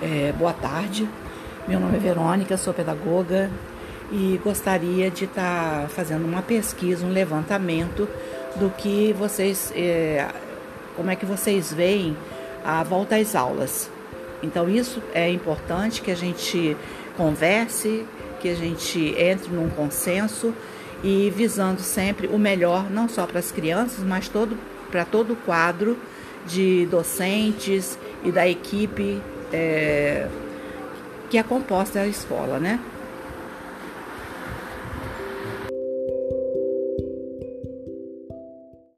É, boa tarde, meu nome é Verônica, sou pedagoga e gostaria de estar tá fazendo uma pesquisa, um levantamento do que vocês, é, como é que vocês veem a volta às aulas. Então isso é importante que a gente converse, que a gente entre num consenso e visando sempre o melhor, não só para as crianças, mas todo, para todo o quadro de docentes e da equipe é, que é composta a escola, né?